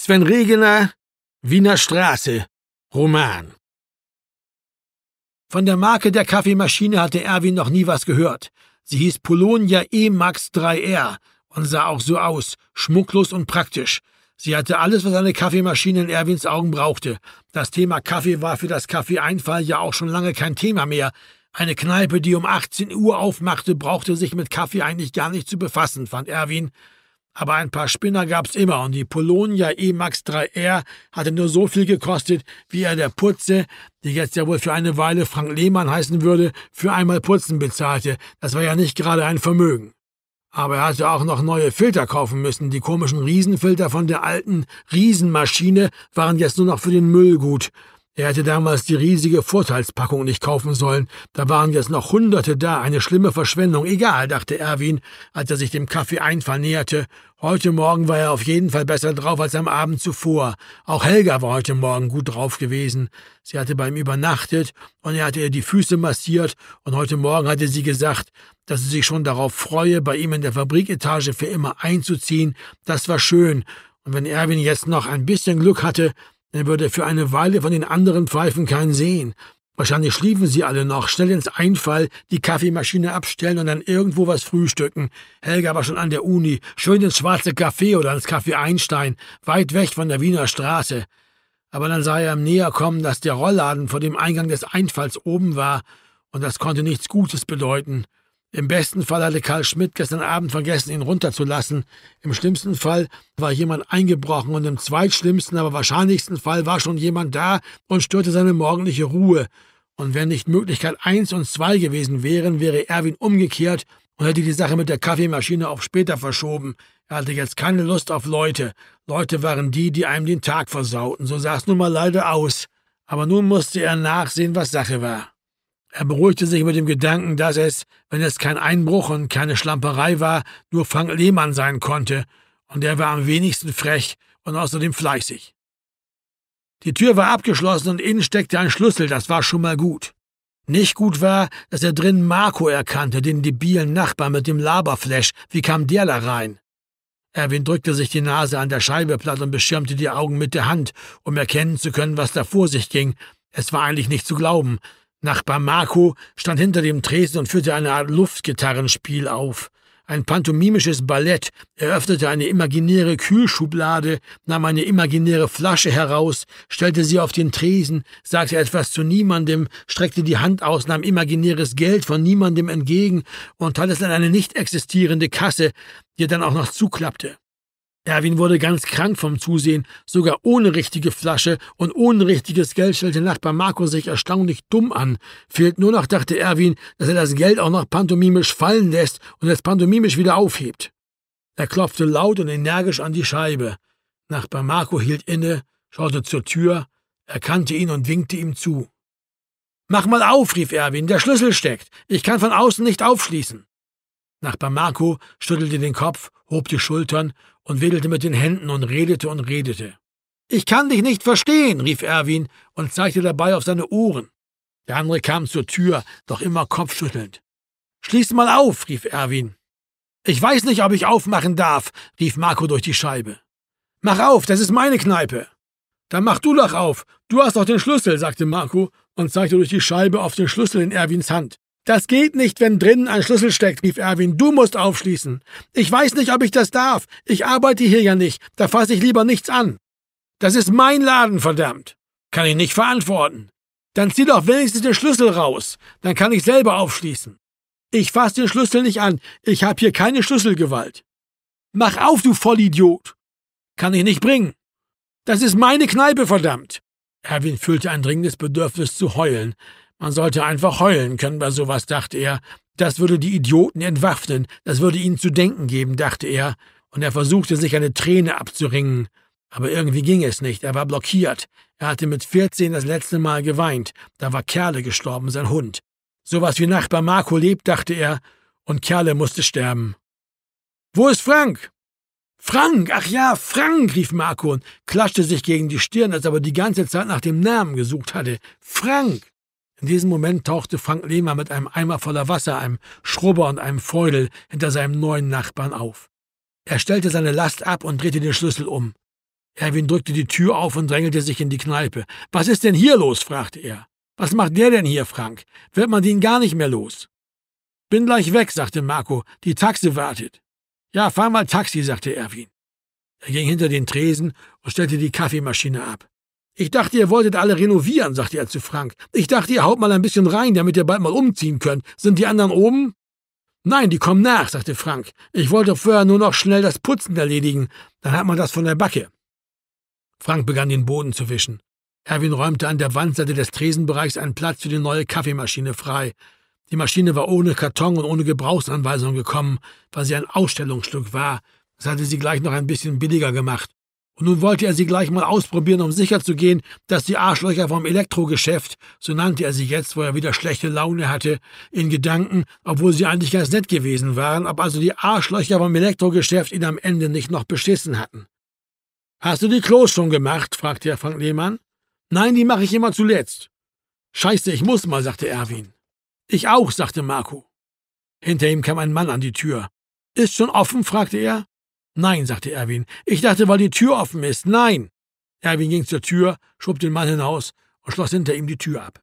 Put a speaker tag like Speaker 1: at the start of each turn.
Speaker 1: Sven Regener, Wiener Straße, Roman. Von der Marke der Kaffeemaschine hatte Erwin noch nie was gehört. Sie hieß Polonia E-Max 3R und sah auch so aus, schmucklos und praktisch. Sie hatte alles, was eine Kaffeemaschine in Erwins Augen brauchte. Das Thema Kaffee war für das Kaffeeeinfall ja auch schon lange kein Thema mehr. Eine Kneipe, die um 18 Uhr aufmachte, brauchte sich mit Kaffee eigentlich gar nicht zu befassen, fand Erwin. Aber ein paar Spinner gab's immer und die Polonia E-Max 3R hatte nur so viel gekostet, wie er der Putze, die jetzt ja wohl für eine Weile Frank Lehmann heißen würde, für einmal Putzen bezahlte. Das war ja nicht gerade ein Vermögen. Aber er hatte auch noch neue Filter kaufen müssen. Die komischen Riesenfilter von der alten Riesenmaschine waren jetzt nur noch für den Müll gut. Er hätte damals die riesige Vorteilspackung nicht kaufen sollen. Da waren jetzt noch Hunderte da, eine schlimme Verschwendung. Egal, dachte Erwin, als er sich dem Kaffeeeinfall näherte. Heute Morgen war er auf jeden Fall besser drauf als am Abend zuvor. Auch Helga war heute Morgen gut drauf gewesen. Sie hatte bei ihm übernachtet und er hatte ihr die Füße massiert und heute Morgen hatte sie gesagt, dass sie sich schon darauf freue, bei ihm in der Fabriketage für immer einzuziehen. Das war schön. Und wenn Erwin jetzt noch ein bisschen Glück hatte, er würde für eine Weile von den anderen Pfeifen keinen sehen. Wahrscheinlich schliefen sie alle noch, schnell ins Einfall, die Kaffeemaschine abstellen und dann irgendwo was frühstücken. Helga war schon an der Uni, schön ins schwarze Café oder ins Café Einstein, weit weg von der Wiener Straße. Aber dann sah er im Näherkommen, dass der Rollladen vor dem Eingang des Einfalls oben war, und das konnte nichts Gutes bedeuten. Im besten Fall hatte Karl Schmidt gestern Abend vergessen, ihn runterzulassen. Im schlimmsten Fall war jemand eingebrochen und im zweitschlimmsten, aber wahrscheinlichsten Fall war schon jemand da und störte seine morgendliche Ruhe. Und wenn nicht Möglichkeit eins und zwei gewesen wären, wäre Erwin umgekehrt und hätte die Sache mit der Kaffeemaschine auf später verschoben. Er hatte jetzt keine Lust auf Leute. Leute waren die, die einem den Tag versauten. So sah es nun mal leider aus. Aber nun musste er nachsehen, was Sache war. Er beruhigte sich mit dem Gedanken, dass es, wenn es kein Einbruch und keine Schlamperei war, nur Frank Lehmann sein konnte, und er war am wenigsten frech und außerdem fleißig. Die Tür war abgeschlossen und innen steckte ein Schlüssel, das war schon mal gut. Nicht gut war, dass er drin Marco erkannte, den debilen Nachbar mit dem Laberflash. Wie kam der da rein? Erwin drückte sich die Nase an der Scheibe platt und beschirmte die Augen mit der Hand, um erkennen zu können, was da vor sich ging. Es war eigentlich nicht zu glauben. Nachbar Marco stand hinter dem Tresen und führte eine Art Luftgitarrenspiel auf. Ein pantomimisches Ballett eröffnete eine imaginäre Kühlschublade, nahm eine imaginäre Flasche heraus, stellte sie auf den Tresen, sagte etwas zu niemandem, streckte die Hand aus, nahm imaginäres Geld von niemandem entgegen und tat es in eine nicht existierende Kasse, die er dann auch noch zuklappte. Erwin wurde ganz krank vom Zusehen, sogar ohne richtige Flasche und ohne richtiges Geld stellte Nachbar Marco sich erstaunlich dumm an. Fehlt nur noch, dachte Erwin, dass er das Geld auch noch pantomimisch fallen lässt und es pantomimisch wieder aufhebt. Er klopfte laut und energisch an die Scheibe. Nachbar Marco hielt inne, schaute zur Tür, erkannte ihn und winkte ihm zu. Mach mal auf, rief Erwin, der Schlüssel steckt. Ich kann von außen nicht aufschließen. Nachbar Marco schüttelte den Kopf, hob die Schultern und wedelte mit den Händen und redete und redete. Ich kann dich nicht verstehen, rief Erwin und zeigte dabei auf seine Ohren. Der andere kam zur Tür, doch immer kopfschüttelnd. Schließ mal auf, rief Erwin. Ich weiß nicht, ob ich aufmachen darf, rief Marco durch die Scheibe. Mach auf, das ist meine Kneipe. Dann mach du doch auf. Du hast doch den Schlüssel, sagte Marco und zeigte durch die Scheibe auf den Schlüssel in Erwins Hand. Das geht nicht, wenn drinnen ein Schlüssel steckt, rief Erwin. Du musst aufschließen. Ich weiß nicht, ob ich das darf. Ich arbeite hier ja nicht. Da fasse ich lieber nichts an. Das ist mein Laden, verdammt. Kann ich nicht verantworten. Dann zieh doch wenigstens den Schlüssel raus. Dann kann ich selber aufschließen. Ich fass den Schlüssel nicht an. Ich hab hier keine Schlüsselgewalt. Mach auf, du Vollidiot. Kann ich nicht bringen. Das ist meine Kneipe, verdammt. Erwin fühlte ein dringendes Bedürfnis zu heulen. Man sollte einfach heulen können bei sowas, dachte er. Das würde die Idioten entwaffnen, das würde ihnen zu denken geben, dachte er, und er versuchte sich eine Träne abzuringen. Aber irgendwie ging es nicht, er war blockiert. Er hatte mit 14 das letzte Mal geweint, da war Kerle gestorben, sein Hund. Sowas wie Nachbar Marco lebt, dachte er, und Kerle musste sterben. Wo ist Frank? Frank, ach ja, Frank, rief Marco und klatschte sich gegen die Stirn, als er aber die ganze Zeit nach dem Namen gesucht hatte. Frank! In diesem Moment tauchte Frank Lehmer mit einem Eimer voller Wasser, einem Schrubber und einem Feudel hinter seinem neuen Nachbarn auf. Er stellte seine Last ab und drehte den Schlüssel um. Erwin drückte die Tür auf und drängelte sich in die Kneipe. Was ist denn hier los? fragte er. Was macht der denn hier, Frank? Wird man den gar nicht mehr los? Bin gleich weg, sagte Marco. Die Taxe wartet. Ja, fahr mal Taxi, sagte Erwin. Er ging hinter den Tresen und stellte die Kaffeemaschine ab. Ich dachte, ihr wolltet alle renovieren, sagte er zu Frank. Ich dachte, ihr haut mal ein bisschen rein, damit ihr bald mal umziehen könnt. Sind die anderen oben? Nein, die kommen nach, sagte Frank. Ich wollte vorher nur noch schnell das Putzen erledigen. Dann hat man das von der Backe. Frank begann den Boden zu wischen. Erwin räumte an der Wandseite des Tresenbereichs einen Platz für die neue Kaffeemaschine frei. Die Maschine war ohne Karton und ohne Gebrauchsanweisung gekommen, weil sie ein Ausstellungsstück war. Das hatte sie gleich noch ein bisschen billiger gemacht. Und nun wollte er sie gleich mal ausprobieren, um sicherzugehen, dass die Arschlöcher vom Elektrogeschäft, so nannte er sie jetzt, wo er wieder schlechte Laune hatte, in Gedanken, obwohl sie eigentlich ganz nett gewesen waren, ob also die Arschlöcher vom Elektrogeschäft ihn am Ende nicht noch beschissen hatten. Hast du die Klos schon gemacht? fragte Herr Frank Lehmann. Nein, die mache ich immer zuletzt. Scheiße, ich muss mal, sagte Erwin. Ich auch, sagte Marco. Hinter ihm kam ein Mann an die Tür. Ist schon offen? fragte er. Nein, sagte Erwin. Ich dachte, weil die Tür offen ist. Nein. Erwin ging zur Tür, schob den Mann hinaus und schloss hinter ihm die Tür ab.